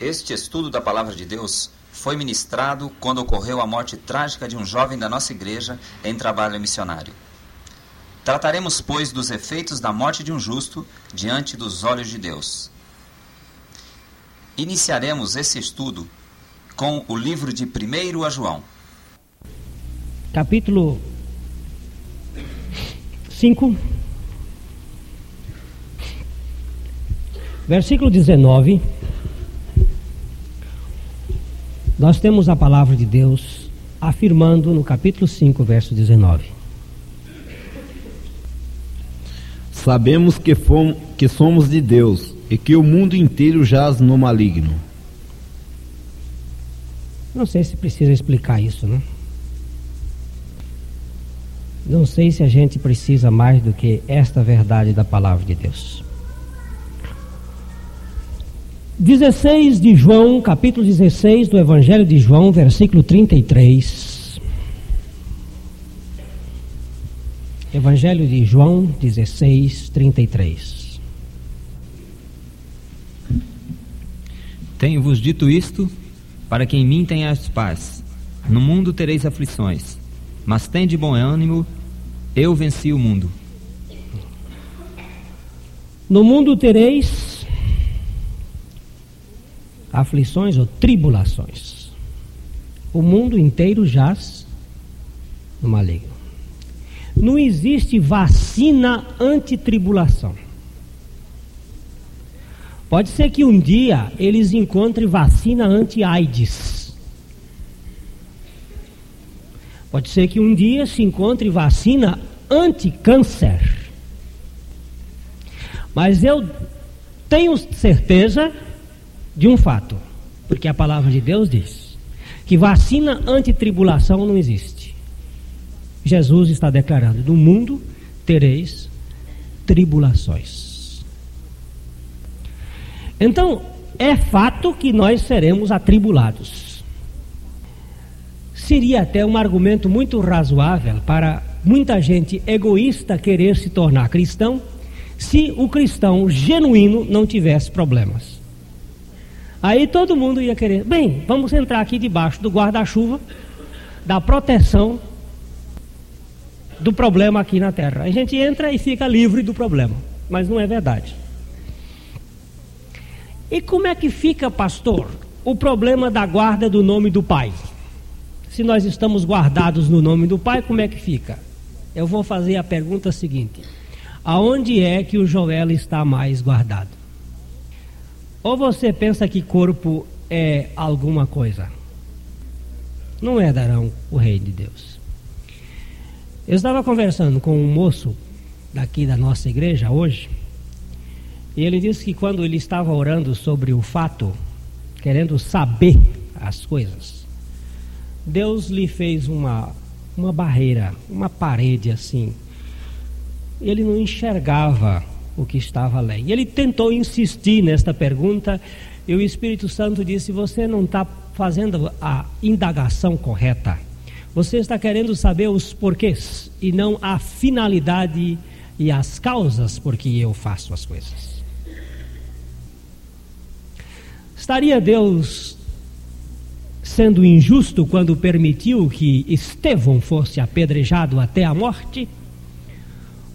Este estudo da Palavra de Deus foi ministrado quando ocorreu a morte trágica de um jovem da nossa igreja em trabalho missionário. Trataremos, pois, dos efeitos da morte de um justo diante dos olhos de Deus. Iniciaremos esse estudo com o livro de 1 a João. Capítulo 5, versículo 19. Nós temos a palavra de Deus afirmando no capítulo 5, verso 19. Sabemos que, fomos, que somos de Deus e que o mundo inteiro jaz no maligno. Não sei se precisa explicar isso, né? Não sei se a gente precisa mais do que esta verdade da palavra de Deus. 16 de João, capítulo 16 do Evangelho de João, versículo 33. Evangelho de João 16, 33. Tenho-vos dito isto, para que em mim tenhas paz. No mundo tereis aflições, mas tende bom ânimo, eu venci o mundo. No mundo tereis aflições ou tribulações. O mundo inteiro jaz no maligno. Não existe vacina anti-tribulação. Pode ser que um dia eles encontrem vacina anti-AIDS. Pode ser que um dia se encontre vacina anti-câncer. Mas eu tenho certeza de um fato, porque a palavra de Deus diz que vacina anti-tribulação não existe. Jesus está declarando: no mundo tereis tribulações. Então, é fato que nós seremos atribulados. Seria até um argumento muito razoável para muita gente egoísta querer se tornar cristão se o cristão genuíno não tivesse problemas. Aí todo mundo ia querer, bem, vamos entrar aqui debaixo do guarda-chuva, da proteção do problema aqui na terra. A gente entra e fica livre do problema, mas não é verdade. E como é que fica, pastor, o problema da guarda do nome do Pai? Se nós estamos guardados no nome do Pai, como é que fica? Eu vou fazer a pergunta seguinte: aonde é que o Joel está mais guardado? Ou você pensa que corpo é alguma coisa? Não é darão o rei de Deus. Eu estava conversando com um moço daqui da nossa igreja hoje, e ele disse que quando ele estava orando sobre o fato, querendo saber as coisas, Deus lhe fez uma, uma barreira, uma parede assim. Ele não enxergava o que estava além. E ele tentou insistir nesta pergunta e o Espírito Santo disse: Você não está fazendo a indagação correta. Você está querendo saber os porquês e não a finalidade e as causas por que eu faço as coisas. Estaria Deus sendo injusto quando permitiu que Estevão fosse apedrejado até a morte?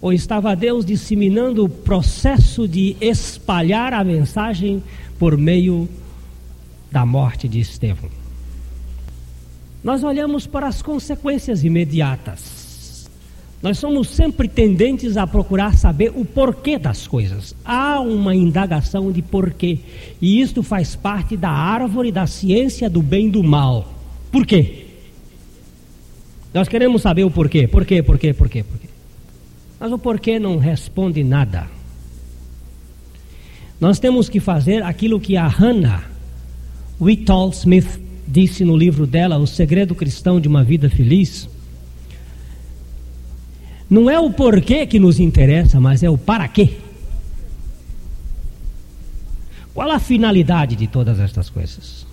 Ou estava Deus disseminando o processo de espalhar a mensagem por meio da morte de Estevão? Nós olhamos para as consequências imediatas. Nós somos sempre tendentes a procurar saber o porquê das coisas. Há uma indagação de porquê. E isto faz parte da árvore da ciência do bem e do mal. Por quê? Nós queremos saber o porquê. Por quê? Por quê? Por quê? Por quê? Mas o porquê não responde nada. Nós temos que fazer aquilo que a Hannah Whitall Smith disse no livro dela, O Segredo Cristão de uma Vida Feliz. Não é o porquê que nos interessa, mas é o para quê. Qual a finalidade de todas estas coisas?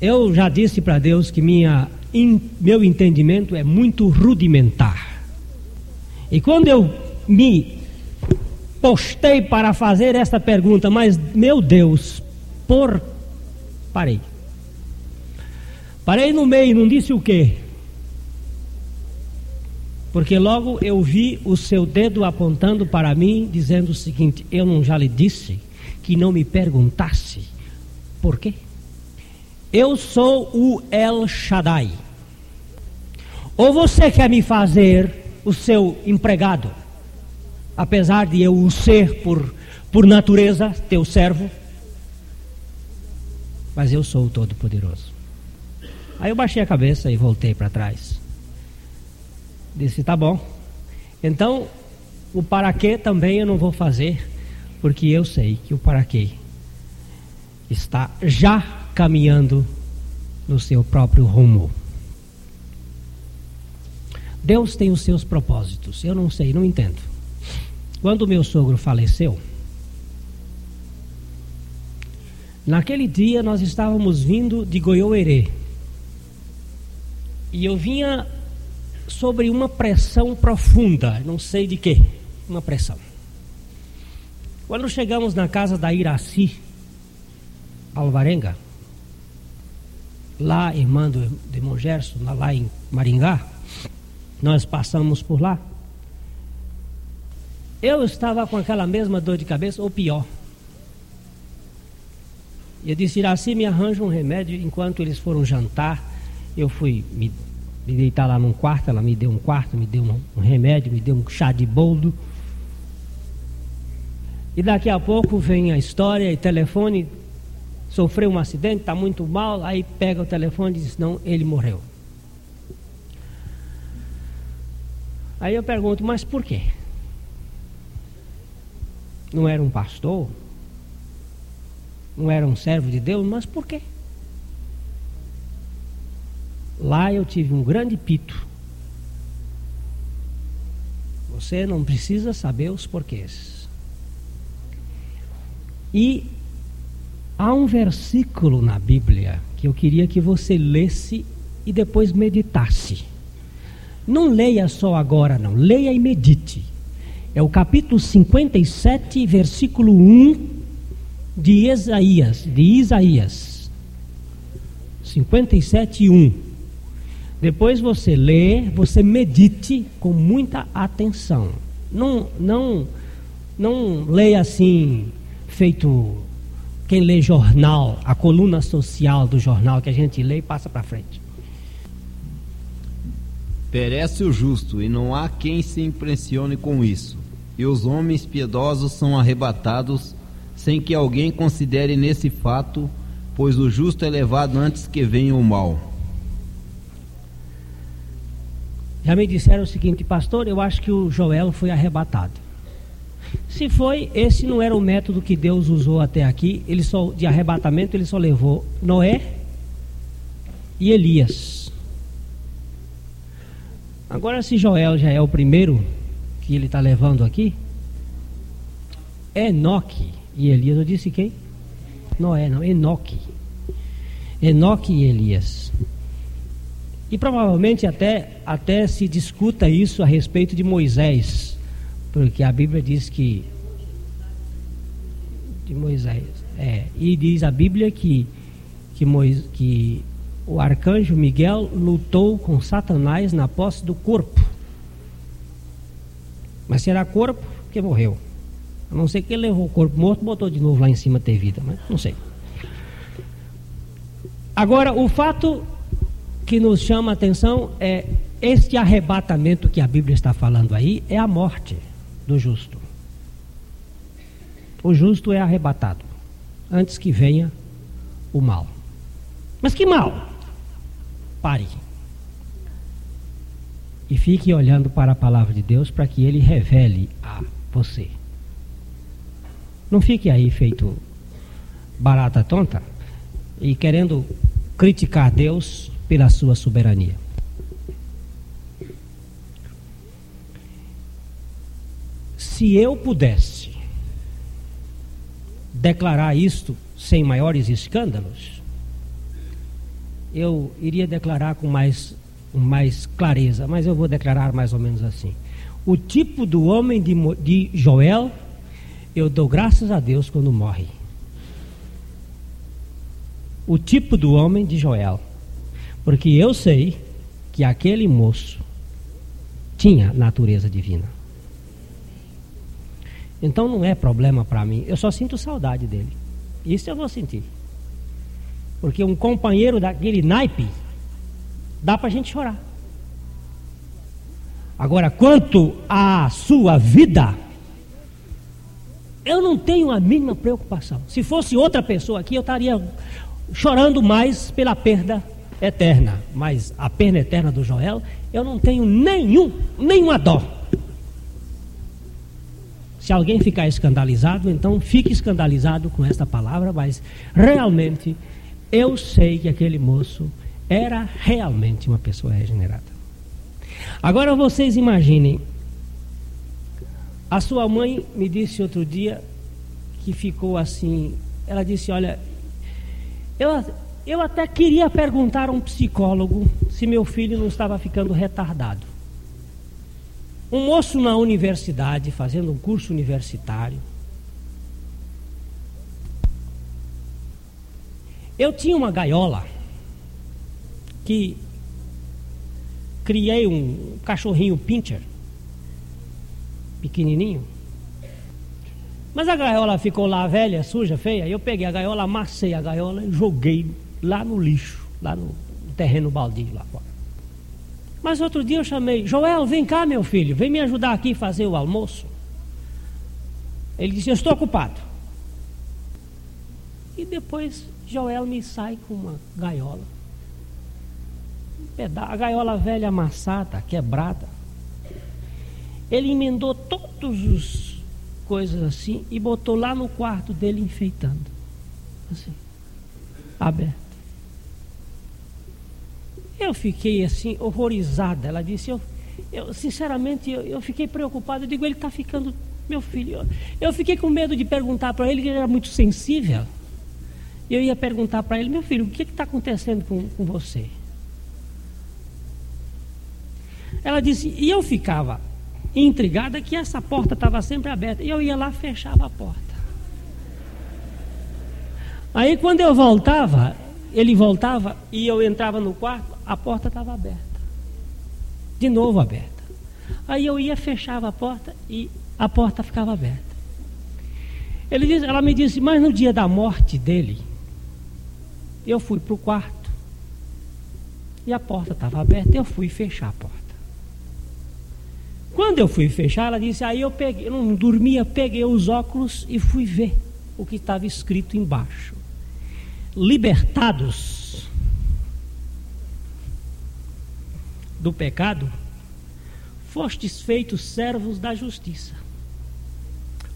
Eu já disse para Deus que minha, in, meu entendimento é muito rudimentar. E quando eu me postei para fazer esta pergunta, mas meu Deus, por Parei. Parei no meio, não disse o quê? Porque logo eu vi o seu dedo apontando para mim, dizendo o seguinte: Eu não já lhe disse que não me perguntasse por quê? Eu sou o El Shaddai. Ou você quer me fazer o seu empregado, apesar de eu o ser por, por natureza, teu servo? Mas eu sou o Todo-Poderoso. Aí eu baixei a cabeça e voltei para trás. Disse: tá bom. Então, o para quê também eu não vou fazer, porque eu sei que o para quê está já caminhando no seu próprio rumo. Deus tem os seus propósitos. Eu não sei, não entendo. Quando meu sogro faleceu, naquele dia nós estávamos vindo de Goiôerê. E eu vinha sobre uma pressão profunda, não sei de quê, uma pressão. Quando chegamos na casa da Iraci, Alvarenga, lá irmã do irmão Gerson, lá em Maringá, nós passamos por lá. Eu estava com aquela mesma dor de cabeça, ou pior. Eu disse, Iraci, me arranja um remédio. Enquanto eles foram jantar, eu fui me, me deitar lá num quarto, ela me deu um quarto, me deu um, um remédio, me deu um chá de boldo. E daqui a pouco vem a história e telefone, sofreu um acidente, está muito mal, aí pega o telefone e diz, não, ele morreu. Aí eu pergunto, mas por quê? Não era um pastor? Não era um servo de Deus? Mas por quê? Lá eu tive um grande pito. Você não precisa saber os porquês. E Há um versículo na Bíblia que eu queria que você lesse e depois meditasse. Não leia só agora, não. Leia e medite. É o capítulo 57, versículo 1 de Isaías, de Isaías. 57, 1. Depois você lê, você medite com muita atenção. Não, não, não leia assim, feito quem lê jornal, a coluna social do jornal que a gente lê e passa para frente. Perece o justo, e não há quem se impressione com isso. E os homens piedosos são arrebatados, sem que alguém considere nesse fato, pois o justo é levado antes que venha o mal. Já me disseram o seguinte, pastor, eu acho que o Joel foi arrebatado. Se foi, esse não era o método que Deus usou até aqui. Ele só de arrebatamento ele só levou Noé e Elias. Agora, se Joel já é o primeiro que ele está levando aqui, Enoque e Elias, eu disse quem? Noé, não, Enoque. Enoque e Elias. E provavelmente até, até se discuta isso a respeito de Moisés porque a Bíblia diz que de Moisés, é, e diz a Bíblia que que, Moisés, que o arcanjo Miguel lutou com Satanás na posse do corpo. Mas será corpo que morreu. A não ser que ele levou o corpo morto, botou de novo lá em cima ter vida, mas não sei. Agora, o fato que nos chama a atenção é este arrebatamento que a Bíblia está falando aí é a morte do justo. O justo é arrebatado antes que venha o mal. Mas que mal? Pare. E fique olhando para a palavra de Deus para que ele revele a você. Não fique aí feito barata tonta e querendo criticar Deus pela sua soberania. se eu pudesse declarar isto sem maiores escândalos, eu iria declarar com mais, com mais clareza, mas eu vou declarar mais ou menos assim. O tipo do homem de, de Joel, eu dou graças a Deus quando morre. o tipo do homem de Joel, porque eu sei que aquele moço tinha natureza divina. Então não é problema para mim, eu só sinto saudade dele. Isso eu vou sentir. Porque um companheiro daquele naipe dá para a gente chorar. Agora, quanto à sua vida, eu não tenho a mínima preocupação. Se fosse outra pessoa aqui, eu estaria chorando mais pela perda eterna. Mas a perda eterna do Joel, eu não tenho nenhum, nenhuma dó. Se alguém ficar escandalizado, então fique escandalizado com esta palavra, mas realmente eu sei que aquele moço era realmente uma pessoa regenerada. Agora vocês imaginem, a sua mãe me disse outro dia que ficou assim, ela disse, olha, eu, eu até queria perguntar a um psicólogo se meu filho não estava ficando retardado. Um moço na universidade, fazendo um curso universitário, Eu tinha uma gaiola que criei um cachorrinho pincher, pequenininho. Mas a gaiola ficou lá velha, suja, feia. Eu peguei a gaiola, amassei a gaiola e joguei lá no lixo, lá no terreno baldio lá fora. Mas outro dia eu chamei, Joel, vem cá, meu filho, vem me ajudar aqui a fazer o almoço. Ele disse, eu estou ocupado. E depois Joel me sai com uma gaiola. A gaiola velha amassada, quebrada. Ele emendou todas as coisas assim e botou lá no quarto dele enfeitando. Assim, aberto. Eu fiquei assim, horrorizada. Ela disse, eu, eu sinceramente, eu, eu fiquei preocupado. Eu digo, ele está ficando, meu filho. Eu, eu fiquei com medo de perguntar para ele, que ele era muito sensível eu ia perguntar para ele, meu filho, o que está acontecendo com, com você? Ela disse, e eu ficava intrigada que essa porta estava sempre aberta. E eu ia lá fechava a porta. Aí quando eu voltava, ele voltava e eu entrava no quarto, a porta estava aberta. De novo aberta. Aí eu ia, fechava a porta e a porta ficava aberta. Ele ela me disse, mas no dia da morte dele, eu fui para o quarto e a porta estava aberta. Eu fui fechar a porta. Quando eu fui fechar, ela disse: Aí eu peguei, eu não dormia, peguei os óculos e fui ver o que estava escrito embaixo: Libertados do pecado, fostes feitos servos da justiça.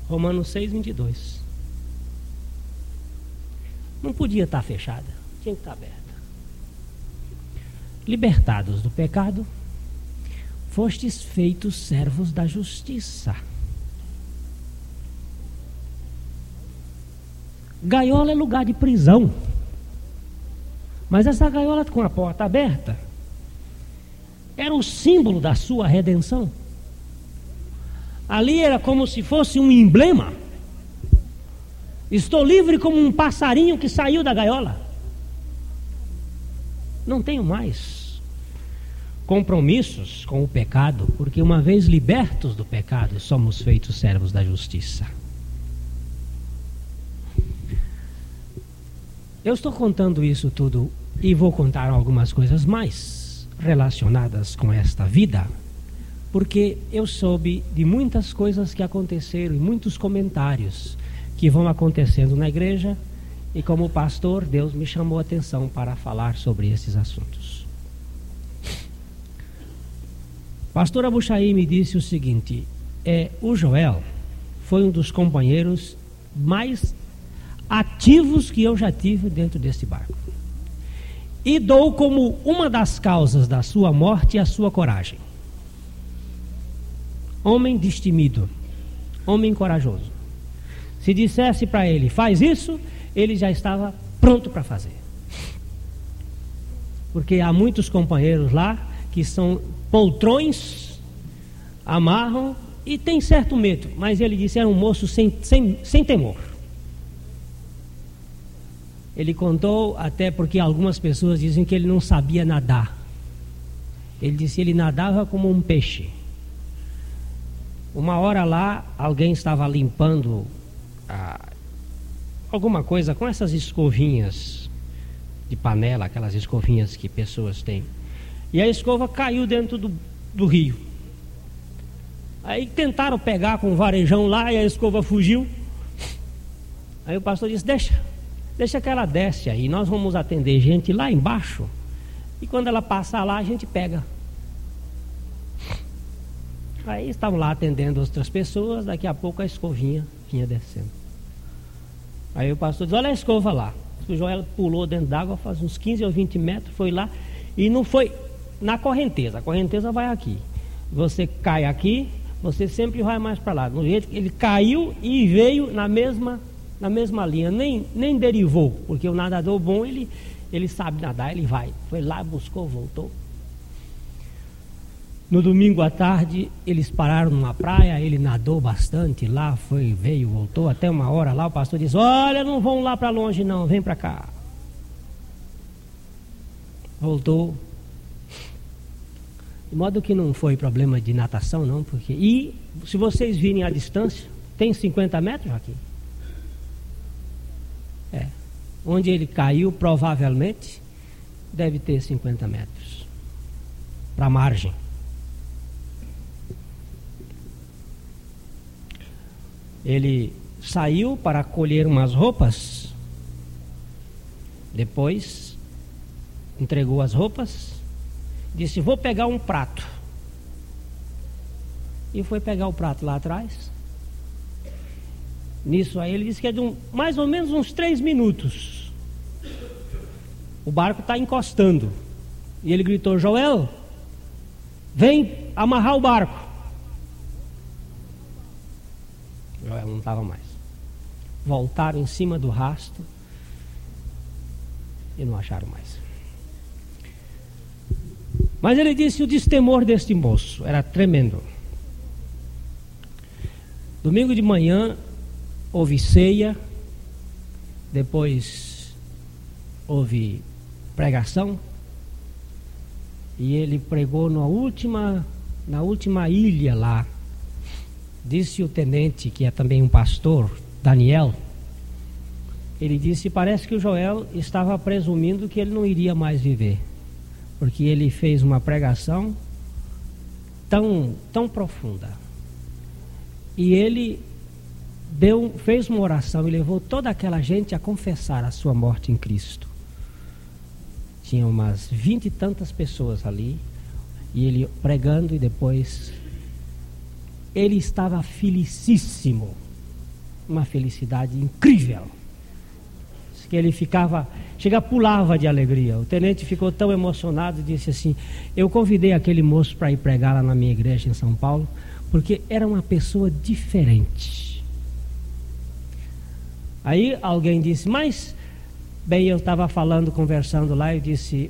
Romanos 6, 22. Não podia estar fechada tinha que estar aberta. Libertados do pecado, fostes feitos servos da justiça. Gaiola é lugar de prisão. Mas essa gaiola com a porta aberta era o símbolo da sua redenção. Ali era como se fosse um emblema. Estou livre como um passarinho que saiu da gaiola. Não tenho mais compromissos com o pecado, porque uma vez libertos do pecado, somos feitos servos da justiça. Eu estou contando isso tudo e vou contar algumas coisas mais relacionadas com esta vida, porque eu soube de muitas coisas que aconteceram e muitos comentários que vão acontecendo na igreja e como pastor, Deus me chamou a atenção para falar sobre esses assuntos. Pastor Abuchaí me disse o seguinte: é, o Joel foi um dos companheiros mais ativos que eu já tive dentro desse barco. E dou como uma das causas da sua morte a sua coragem. Homem destemido, homem corajoso. Se dissesse para ele, faz isso, ele já estava pronto para fazer. Porque há muitos companheiros lá que são poltrões, amarram e tem certo medo, mas ele disse era um moço sem, sem, sem temor. Ele contou até porque algumas pessoas dizem que ele não sabia nadar. Ele disse que ele nadava como um peixe. Uma hora lá, alguém estava limpando alguma coisa com essas escovinhas de panela, aquelas escovinhas que pessoas têm. E a escova caiu dentro do, do rio. Aí tentaram pegar com o varejão lá e a escova fugiu. Aí o pastor disse: Deixa, deixa que ela desce aí, nós vamos atender gente lá embaixo. E quando ela passar lá, a gente pega. Aí estavam lá atendendo outras pessoas, daqui a pouco a escovinha vinha descendo. Aí o pastor disse, olha a escova lá. O Joel pulou dentro d'água, faz uns 15 ou 20 metros, foi lá e não foi na correnteza. A correnteza vai aqui. Você cai aqui, você sempre vai mais para lá. No jeito que ele caiu e veio na mesma, na mesma linha, nem, nem derivou, porque o nadador bom, ele, ele sabe nadar, ele vai. Foi lá, buscou, voltou. No domingo à tarde, eles pararam numa praia, ele nadou bastante lá, foi, veio, voltou, até uma hora lá, o pastor disse, olha, não vão lá para longe não, vem para cá. Voltou. De modo que não foi problema de natação, não, porque. E se vocês virem a distância, tem 50 metros aqui. É. Onde ele caiu, provavelmente, deve ter 50 metros. Para a margem. Ele saiu para colher umas roupas, depois entregou as roupas, disse: Vou pegar um prato. E foi pegar o prato lá atrás. Nisso aí ele disse que é de um, mais ou menos uns três minutos. O barco está encostando. E ele gritou: Joel, vem amarrar o barco. Estava mais. Voltaram em cima do rasto e não acharam mais. Mas ele disse: o destemor deste moço era tremendo. Domingo de manhã houve ceia, depois houve pregação, e ele pregou na última, na última ilha lá, Disse o tenente, que é também um pastor, Daniel, ele disse: parece que o Joel estava presumindo que ele não iria mais viver, porque ele fez uma pregação tão, tão profunda. E ele deu, fez uma oração e levou toda aquela gente a confessar a sua morte em Cristo. Tinha umas vinte e tantas pessoas ali, e ele pregando e depois ele estava felicíssimo, uma felicidade incrível. Que ele ficava, chega, pulava de alegria. O tenente ficou tão emocionado e disse assim: Eu convidei aquele moço para ir pregar lá na minha igreja em São Paulo, porque era uma pessoa diferente. Aí alguém disse: Mas, bem, eu estava falando, conversando lá, e disse: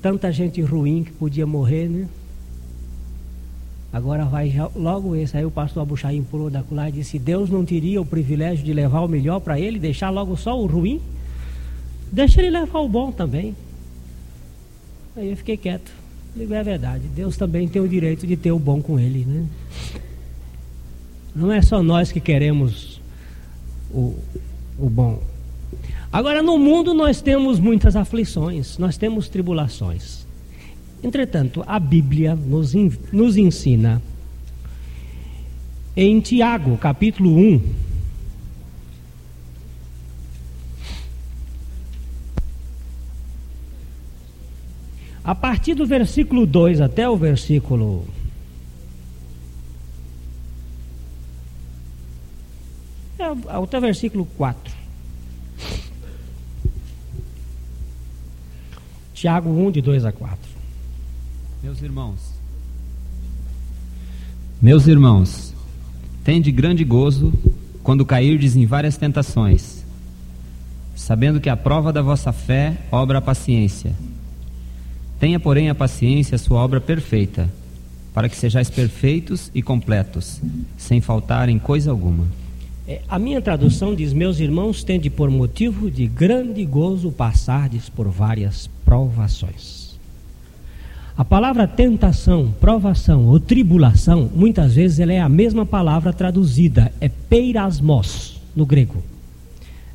Tanta gente ruim que podia morrer, né? Agora vai logo esse. Aí o pastor Abuchaim pulou da cular e disse: Deus não teria o privilégio de levar o melhor para ele, deixar logo só o ruim? Deixa ele levar o bom também. Aí eu fiquei quieto. Digo, é verdade. Deus também tem o direito de ter o bom com ele, né? Não é só nós que queremos o, o bom. Agora, no mundo nós temos muitas aflições, nós temos tribulações. Entretanto, a Bíblia nos, nos ensina em Tiago, capítulo 1, a partir do versículo 2 até o versículo é, até o versículo 4. Tiago 1, de 2 a 4. Meus irmãos, meus irmãos, tende grande gozo quando cairdes em várias tentações, sabendo que a prova da vossa fé obra a paciência. Tenha, porém, a paciência a sua obra perfeita, para que sejais perfeitos e completos, sem faltar em coisa alguma. É, a minha tradução diz: Meus irmãos, tende por motivo de grande gozo passardes por várias provações. A palavra tentação, provação ou tribulação, muitas vezes ela é a mesma palavra traduzida, é peirasmos no grego.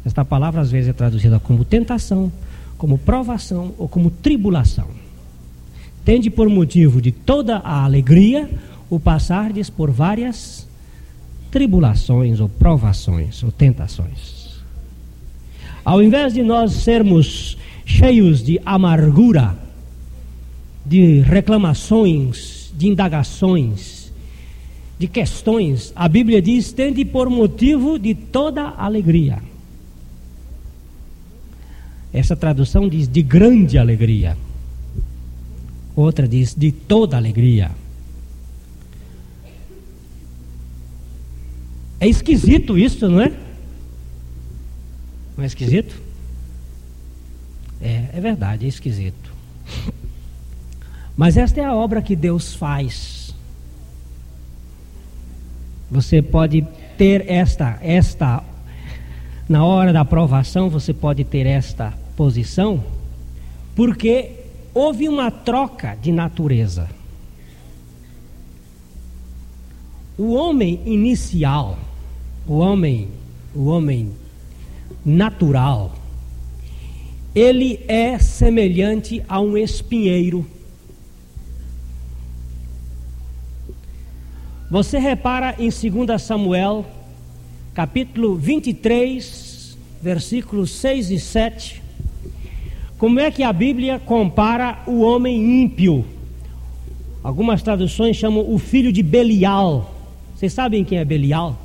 Esta palavra às vezes é traduzida como tentação, como provação ou como tribulação. Tende por motivo de toda a alegria o passardes por várias tribulações ou provações ou tentações. Ao invés de nós sermos cheios de amargura, de reclamações, de indagações, de questões, a Bíblia diz: tende por motivo de toda alegria. Essa tradução diz de grande alegria. Outra diz de toda alegria. É esquisito isso, não é? Não é esquisito? É, é verdade, é esquisito. Mas esta é a obra que Deus faz. Você pode ter esta, esta, na hora da aprovação, você pode ter esta posição, porque houve uma troca de natureza. O homem inicial, o homem, o homem natural, ele é semelhante a um espinheiro. Você repara em 2 Samuel, capítulo 23, versículos 6 e 7, como é que a Bíblia compara o homem ímpio? Algumas traduções chamam o filho de Belial. Vocês sabem quem é Belial?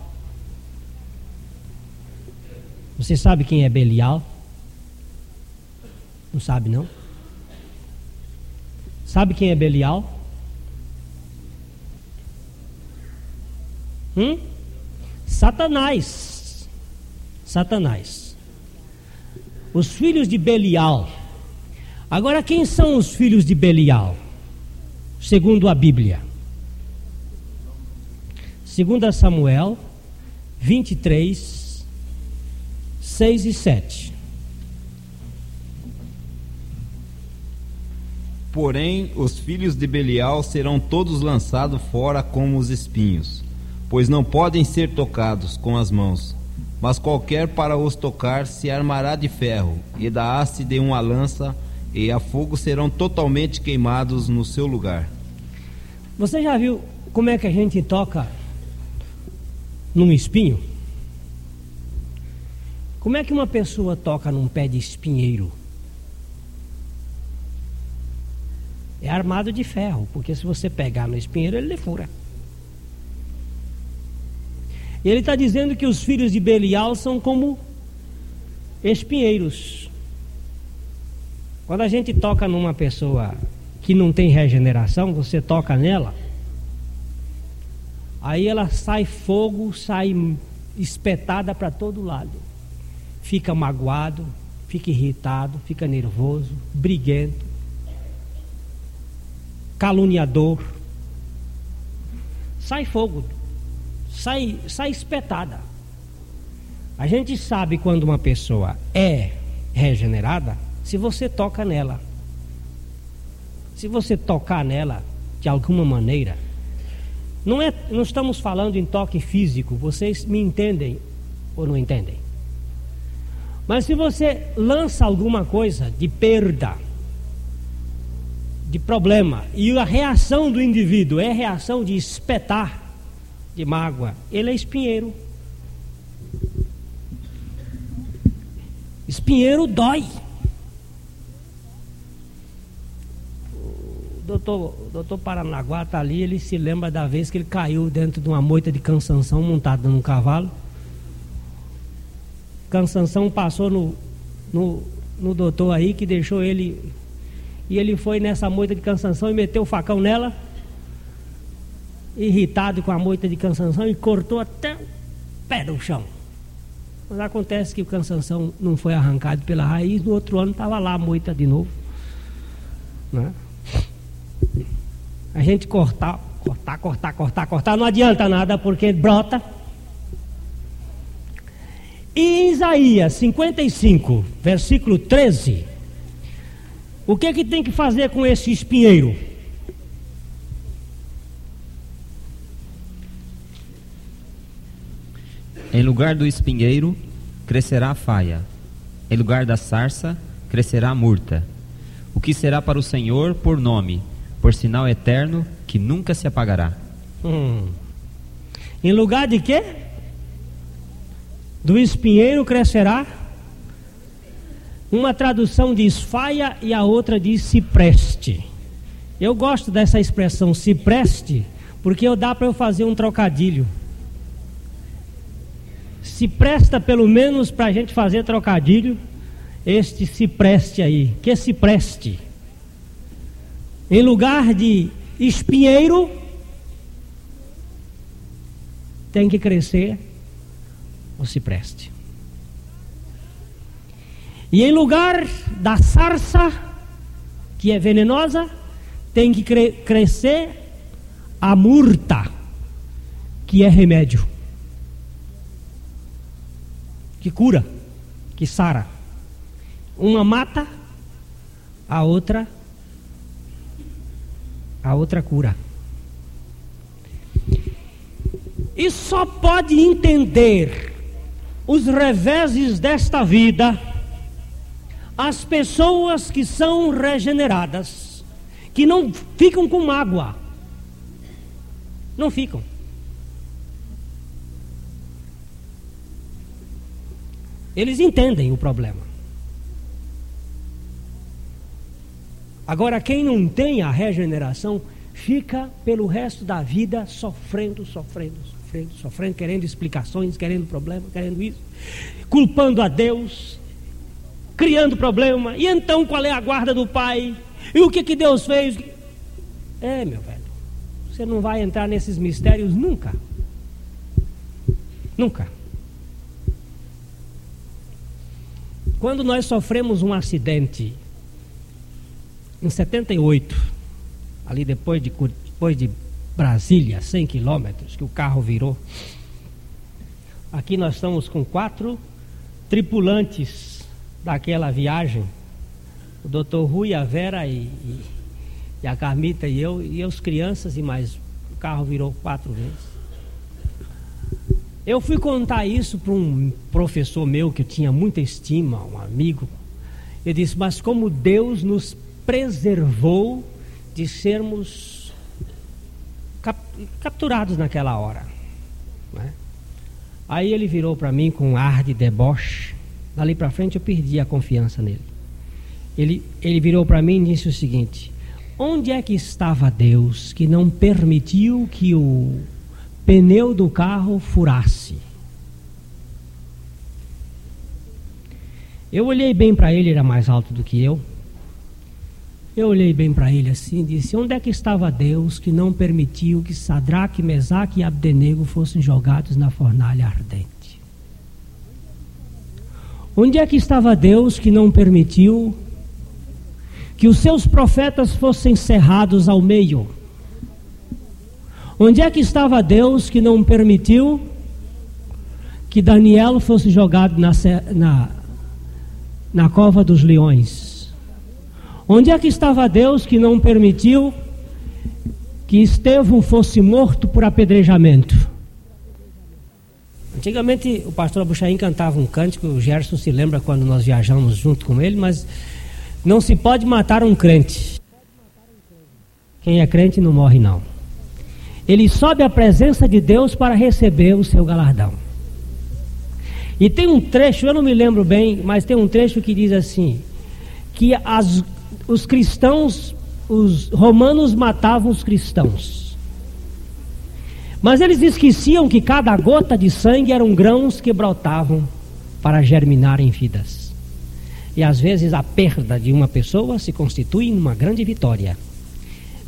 Você sabe quem é Belial? Não sabe não? Sabe quem é Belial? Hum? Satanás. Satanás. Os filhos de Belial. Agora, quem são os filhos de Belial? Segundo a Bíblia. Segundo Samuel 23, 6 e 7. Porém, os filhos de Belial serão todos lançados fora como os espinhos, pois não podem ser tocados com as mãos. Mas qualquer para os tocar se armará de ferro, e da haste de uma lança, e a fogo serão totalmente queimados no seu lugar. Você já viu como é que a gente toca num espinho? Como é que uma pessoa toca num pé de espinheiro? É armado de ferro, porque se você pegar no espinheiro, ele fura. E ele está dizendo que os filhos de Belial são como espinheiros. Quando a gente toca numa pessoa que não tem regeneração, você toca nela, aí ela sai fogo, sai espetada para todo lado fica magoado, fica irritado, fica nervoso, briguento, caluniador. Sai fogo, sai, sai espetada. A gente sabe quando uma pessoa é regenerada se você toca nela. Se você tocar nela de alguma maneira, não, é, não estamos falando em toque físico, vocês me entendem ou não entendem? Mas se você lança alguma coisa de perda, de problema, e a reação do indivíduo é reação de espetar, de mágoa, ele é espinheiro. Espinheiro dói. O doutor, o doutor Paranaguá está ali, ele se lembra da vez que ele caiu dentro de uma moita de cansanção montada num cavalo Cansanção passou no, no, no doutor aí, que deixou ele. E ele foi nessa moita de cansanção e meteu o facão nela, irritado com a moita de cansanção, e cortou até o pé do chão. Mas acontece que o cansanção não foi arrancado pela raiz, no outro ano estava lá a moita de novo. Né? A gente cortar, cortar, cortar, cortar, cortar, não adianta nada, porque brota E em Isaías 55, versículo 13, o que que tem que fazer com esse espinheiro? Em lugar do espinheiro crescerá a faia, em lugar da sarça crescerá a murta. O que será para o Senhor por nome, por sinal eterno que nunca se apagará. Hum. Em lugar de quê? Do espinheiro crescerá. Uma tradução diz faia e a outra diz cipreste. Eu gosto dessa expressão cipreste, porque dá para eu fazer um trocadilho. Se presta pelo menos para a gente fazer trocadilho, este se preste aí. Que se preste. Em lugar de espinheiro, tem que crescer o cipreste. E em lugar da sarça, que é venenosa, tem que cre crescer a murta, que é remédio, que cura, que sara. Uma mata, a outra a outra cura. E só pode entender os reveses desta vida as pessoas que são regeneradas, que não ficam com mágoa. Não ficam. Eles entendem o problema. Agora, quem não tem a regeneração fica pelo resto da vida sofrendo, sofrendo, sofrendo, sofrendo, querendo explicações, querendo problema, querendo isso, culpando a Deus, criando problema. E então qual é a guarda do Pai? E o que, que Deus fez? É, meu velho, você não vai entrar nesses mistérios nunca. Nunca. Quando nós sofremos um acidente, em 78, ali depois de, depois de Brasília, 100 quilômetros, que o carro virou. Aqui nós estamos com quatro tripulantes daquela viagem. O doutor Rui, a Vera e, e, e a Carmita e eu, e os crianças e mais. O carro virou quatro vezes. Eu fui contar isso para um professor meu que eu tinha muita estima, um amigo. Ele disse: Mas como Deus nos preservou de sermos cap capturados naquela hora. Né? Aí ele virou para mim com um ar de deboche. Dali para frente eu perdi a confiança nele. Ele, ele virou para mim e disse o seguinte: Onde é que estava Deus que não permitiu que o pneu do carro furasse? Eu olhei bem para ele, era mais alto do que eu. Eu olhei bem para ele assim e disse: Onde é que estava Deus que não permitiu que Sadraque, Mesaque e Abdenego fossem jogados na fornalha ardente? Onde é que estava Deus que não permitiu que os seus profetas fossem cerrados ao meio? Onde é que estava Deus que não permitiu que Daniel fosse jogado na, na, na cova dos leões? Onde é que estava Deus que não permitiu que Estevão fosse morto por apedrejamento? Antigamente o pastor Abuchaim cantava um cântico, o Gerson se lembra quando nós viajamos junto com ele, mas não se pode matar um crente. Quem é crente não morre não. Ele sobe à presença de Deus para receber o seu galardão. E tem um trecho, eu não me lembro bem, mas tem um trecho que diz assim: que as, os cristãos, os romanos matavam os cristãos. Mas eles esqueciam que cada gota de sangue eram grãos que brotavam para germinar em vidas. E às vezes a perda de uma pessoa se constitui em uma grande vitória,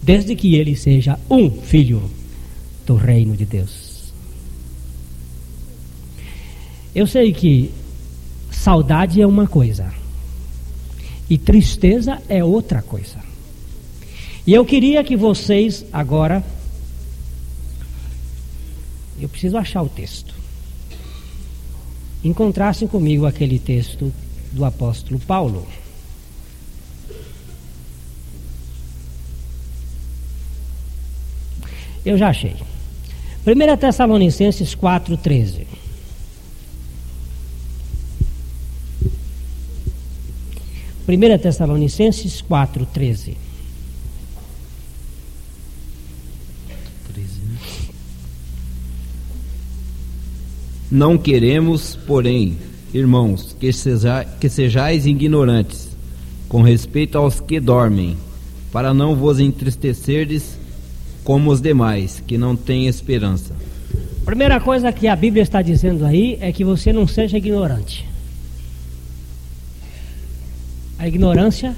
desde que ele seja um filho do reino de Deus. Eu sei que saudade é uma coisa e tristeza é outra coisa. E eu queria que vocês agora. Eu preciso achar o texto. encontrassem comigo aquele texto do apóstolo Paulo. Eu já achei. 1 Tessalonicenses 4,13. Primeira Tessalonicenses 4, 13. Não queremos, porém, irmãos, que, seja, que sejais ignorantes com respeito aos que dormem, para não vos entristecerdes como os demais, que não têm esperança. Primeira coisa que a Bíblia está dizendo aí é que você não seja ignorante. A ignorância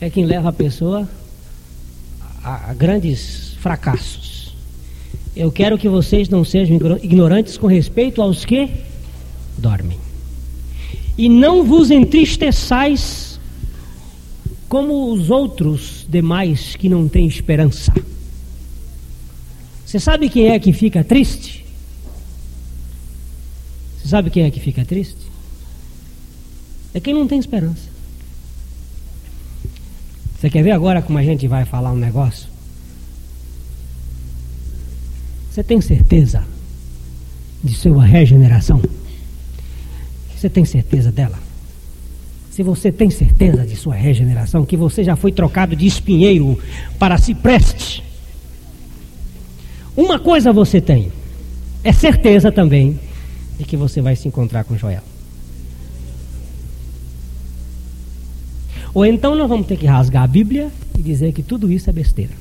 é quem leva a pessoa a, a grandes fracassos. Eu quero que vocês não sejam ignorantes com respeito aos que dormem. E não vos entristeçais como os outros demais que não têm esperança. Você sabe quem é que fica triste? Você sabe quem é que fica triste? É quem não tem esperança. Você quer ver agora como a gente vai falar um negócio? Você tem certeza de sua regeneração? Você tem certeza dela? Se você tem certeza de sua regeneração, que você já foi trocado de espinheiro para cipreste, uma coisa você tem, é certeza também de que você vai se encontrar com Joel. Ou então nós vamos ter que rasgar a Bíblia e dizer que tudo isso é besteira.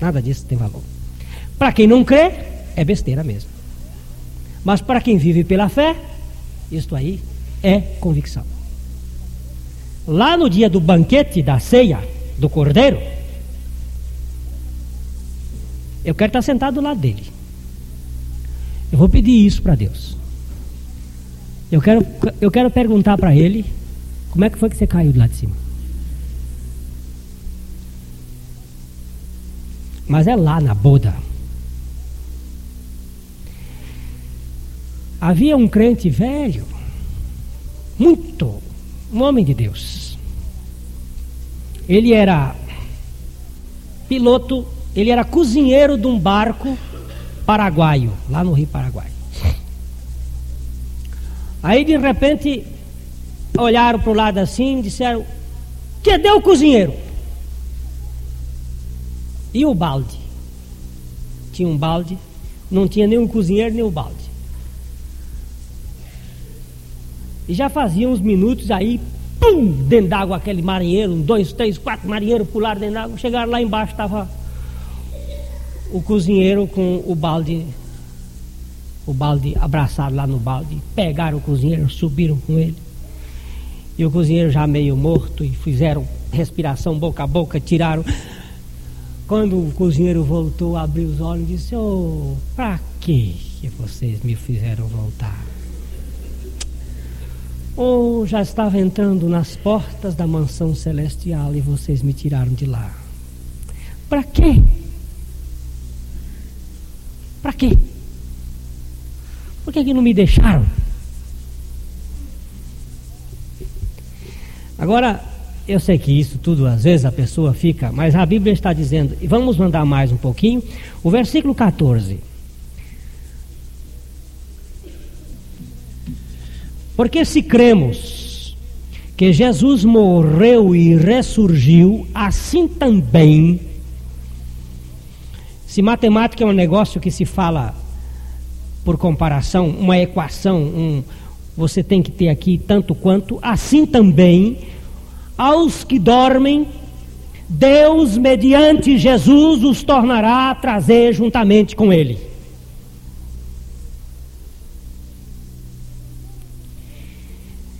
Nada disso tem valor. Para quem não crê, é besteira mesmo. Mas para quem vive pela fé, isto aí é convicção. Lá no dia do banquete da ceia do cordeiro, eu quero estar sentado do lado dele. Eu vou pedir isso para Deus. Eu quero, eu quero perguntar para ele como é que foi que você caiu de lá de cima. Mas é lá na boda. Havia um crente velho, muito, um homem de Deus. Ele era piloto ele era cozinheiro de um barco paraguaio, lá no Rio Paraguai. Aí de repente olharam para o lado assim e disseram: Cadê o cozinheiro? E o balde? Tinha um balde, não tinha nem um cozinheiro nem o balde. E já fazia uns minutos aí, pum, dentro d'água aquele marinheiro, um, dois, três, quatro marinheiros pularam dentro d'água, chegaram lá embaixo, estava o cozinheiro com o balde, o balde abraçado lá no balde, pegaram o cozinheiro, subiram com ele. E o cozinheiro já meio morto e fizeram respiração boca a boca, tiraram. Quando o cozinheiro voltou, abriu os olhos e disse: Oh, para que vocês me fizeram voltar? Ou oh, já estava entrando nas portas da mansão celestial e vocês me tiraram de lá? Para quê? Para quê? Por que, que não me deixaram? Agora, eu sei que isso tudo às vezes a pessoa fica, mas a Bíblia está dizendo, e vamos mandar mais um pouquinho, o versículo 14. Porque se cremos que Jesus morreu e ressurgiu, assim também se matemática é um negócio que se fala por comparação, uma equação, um, você tem que ter aqui tanto quanto, assim também, aos que dormem, Deus, mediante Jesus, os tornará a trazer juntamente com Ele.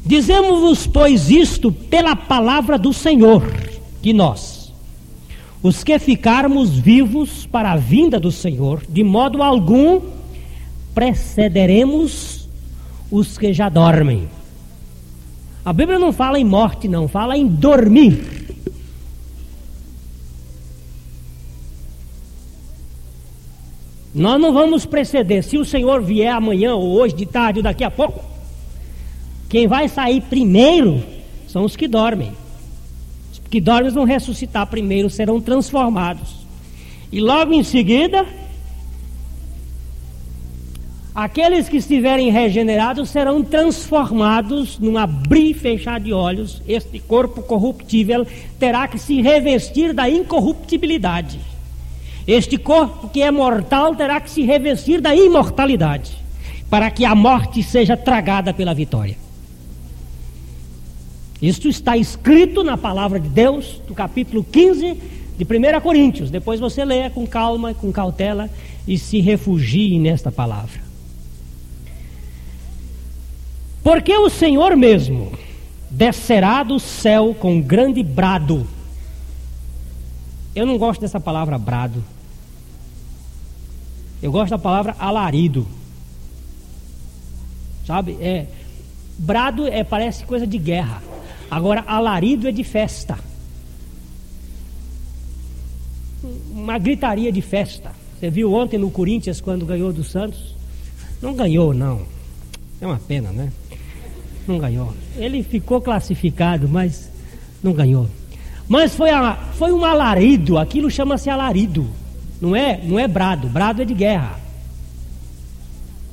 Dizemos-vos, pois, isto pela palavra do Senhor, que nós, os que ficarmos vivos para a vinda do Senhor, de modo algum precederemos os que já dormem. A Bíblia não fala em morte, não, fala em dormir. Nós não vamos preceder. Se o Senhor vier amanhã, ou hoje, de tarde, ou daqui a pouco, quem vai sair primeiro são os que dormem. Que dormem vão ressuscitar primeiro, serão transformados. E logo em seguida, aqueles que estiverem regenerados serão transformados num abrir e fechar de olhos. Este corpo corruptível terá que se revestir da incorruptibilidade. Este corpo que é mortal terá que se revestir da imortalidade, para que a morte seja tragada pela vitória. Isto está escrito na palavra de Deus, do capítulo 15 de 1 Coríntios. Depois você leia com calma, com cautela e se refugie nesta palavra. Porque o Senhor mesmo descerá do céu com grande brado. Eu não gosto dessa palavra brado. Eu gosto da palavra alarido. Sabe? É, brado é, parece coisa de guerra. Agora, alarido é de festa. Uma gritaria de festa. Você viu ontem no Corinthians quando ganhou do Santos? Não ganhou, não. É uma pena, né? Não ganhou. Ele ficou classificado, mas não ganhou. Mas foi, a, foi um alarido, aquilo chama-se alarido. Não é, não é brado, brado é de guerra.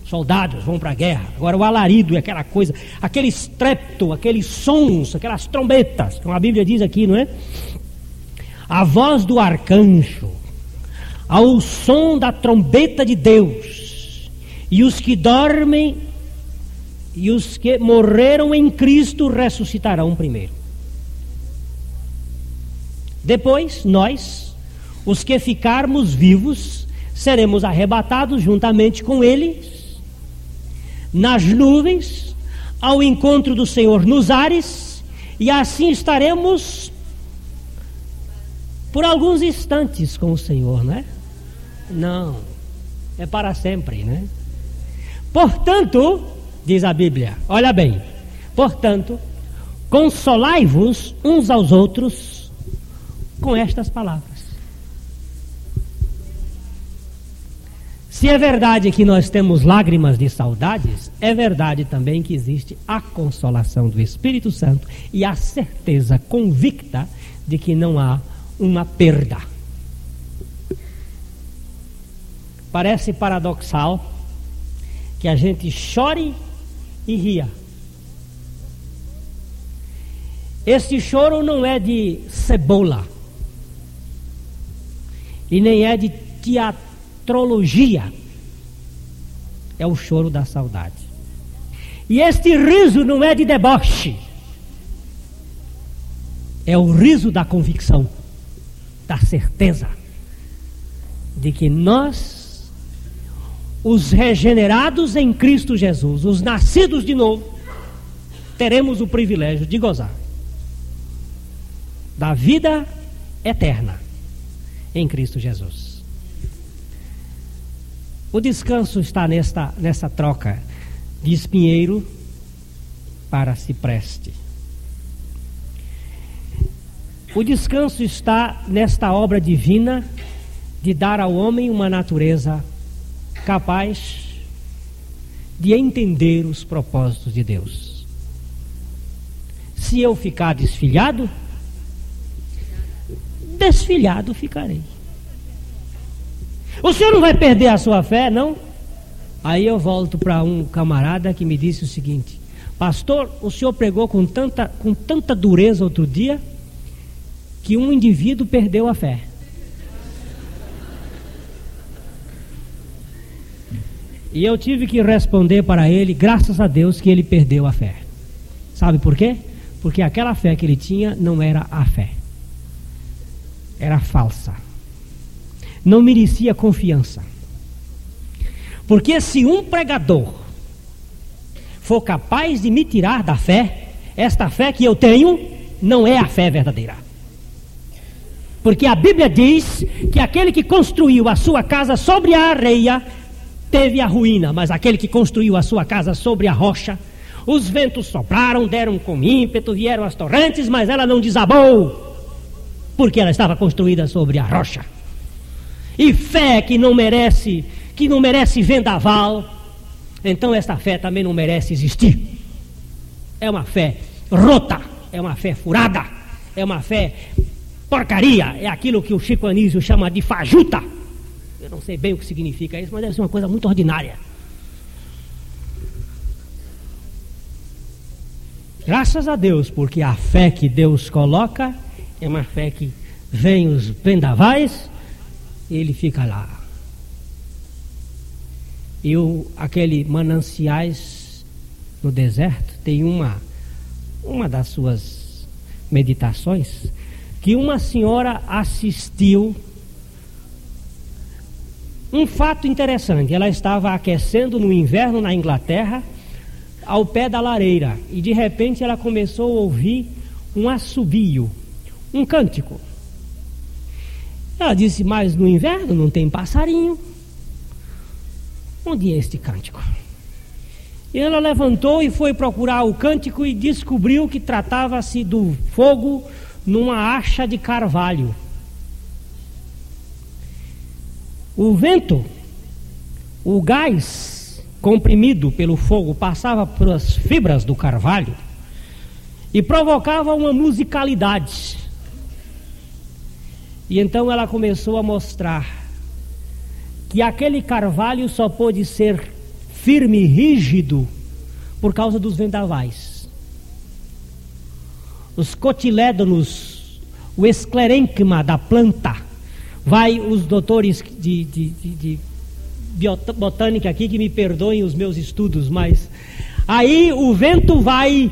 Soldados vão para a guerra. Agora o alarido é aquela coisa, aquele estrepto, aqueles sons, aquelas trombetas, como a Bíblia diz aqui, não é? A voz do arcanjo, ao som da trombeta de Deus, e os que dormem e os que morreram em Cristo ressuscitarão primeiro. Depois, nós, os que ficarmos vivos seremos arrebatados juntamente com eles nas nuvens ao encontro do Senhor nos ares e assim estaremos por alguns instantes com o Senhor, não é? Não, é para sempre, né? Portanto, diz a Bíblia, olha bem, portanto, consolai-vos uns aos outros com estas palavras. Se é verdade que nós temos lágrimas de saudades, é verdade também que existe a consolação do Espírito Santo e a certeza convicta de que não há uma perda. Parece paradoxal que a gente chore e ria. Este choro não é de cebola e nem é de teatro astrologia é o choro da saudade. E este riso não é de deboche, é o riso da convicção, da certeza de que nós, os regenerados em Cristo Jesus, os nascidos de novo, teremos o privilégio de gozar da vida eterna em Cristo Jesus. O descanso está nesta, nessa troca de espinheiro para cipreste. O descanso está nesta obra divina de dar ao homem uma natureza capaz de entender os propósitos de Deus. Se eu ficar desfilhado, desfilhado ficarei. O senhor não vai perder a sua fé, não? Aí eu volto para um camarada que me disse o seguinte: Pastor, o senhor pregou com tanta, com tanta dureza outro dia que um indivíduo perdeu a fé. E eu tive que responder para ele, graças a Deus, que ele perdeu a fé. Sabe por quê? Porque aquela fé que ele tinha não era a fé, era falsa não merecia confiança. Porque se um pregador for capaz de me tirar da fé, esta fé que eu tenho não é a fé verdadeira. Porque a Bíblia diz que aquele que construiu a sua casa sobre a areia teve a ruína, mas aquele que construiu a sua casa sobre a rocha, os ventos sopraram, deram com ímpeto, vieram as torrentes, mas ela não desabou, porque ela estava construída sobre a rocha. E fé que não merece que não merece vendaval, então esta fé também não merece existir. É uma fé rota, é uma fé furada, é uma fé porcaria, é aquilo que o Chico Anísio chama de fajuta. Eu não sei bem o que significa isso, mas deve ser uma coisa muito ordinária. Graças a Deus, porque a fé que Deus coloca é uma fé que vem os vendavais ele fica lá. E o, aquele mananciais no deserto tem uma, uma das suas meditações que uma senhora assistiu um fato interessante. Ela estava aquecendo no inverno na Inglaterra ao pé da lareira e de repente ela começou a ouvir um assobio, um cântico. Ela disse: Mas no inverno não tem passarinho. Onde é este cântico? E ela levantou e foi procurar o cântico e descobriu que tratava-se do fogo numa acha de carvalho. O vento, o gás comprimido pelo fogo, passava pelas fibras do carvalho e provocava uma musicalidade. E então ela começou a mostrar que aquele carvalho só pôde ser firme e rígido por causa dos vendavais. Os cotilédonos, o esclerênquima da planta, vai os doutores de, de, de, de botânica aqui que me perdoem os meus estudos, mas aí o vento vai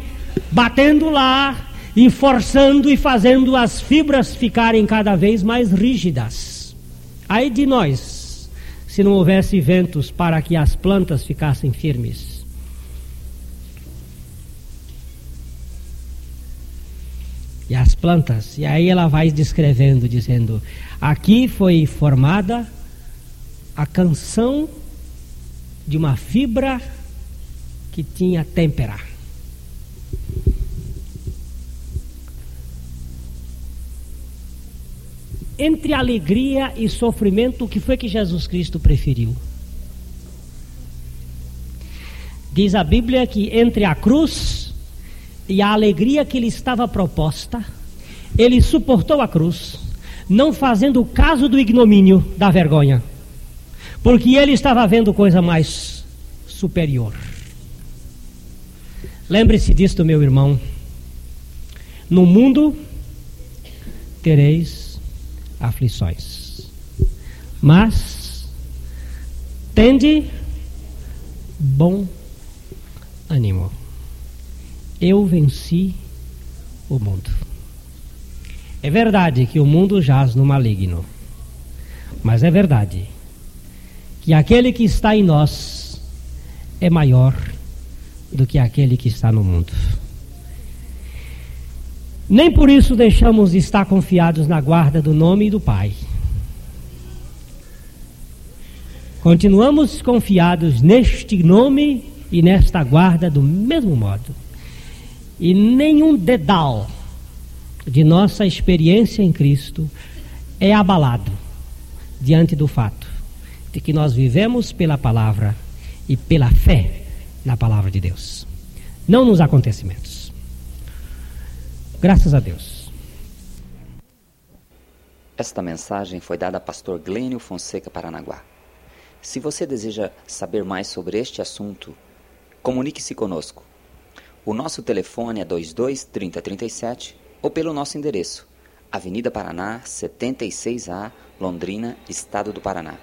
batendo lá e forçando e fazendo as fibras ficarem cada vez mais rígidas. Aí de nós, se não houvesse ventos para que as plantas ficassem firmes. E as plantas, e aí ela vai descrevendo, dizendo: aqui foi formada a canção de uma fibra que tinha têmpera. Entre alegria e sofrimento, o que foi que Jesus Cristo preferiu? Diz a Bíblia que entre a cruz e a alegria que lhe estava proposta, ele suportou a cruz, não fazendo caso do ignomínio, da vergonha porque ele estava vendo coisa mais superior. Lembre-se disto, meu irmão. No mundo tereis aflições, mas tende bom ânimo. Eu venci o mundo. É verdade que o mundo jaz no maligno, mas é verdade que aquele que está em nós é maior do que aquele que está no mundo. Nem por isso deixamos de estar confiados na guarda do nome do Pai. Continuamos confiados neste nome e nesta guarda do mesmo modo. E nenhum dedal de nossa experiência em Cristo é abalado diante do fato de que nós vivemos pela palavra e pela fé na palavra de Deus, não nos acontecimentos. Graças a Deus. Esta mensagem foi dada a pastor Glênio Fonseca Paranaguá. Se você deseja saber mais sobre este assunto, comunique-se conosco. O nosso telefone é 22 3037 ou pelo nosso endereço, Avenida Paraná, 76A, Londrina, Estado do Paraná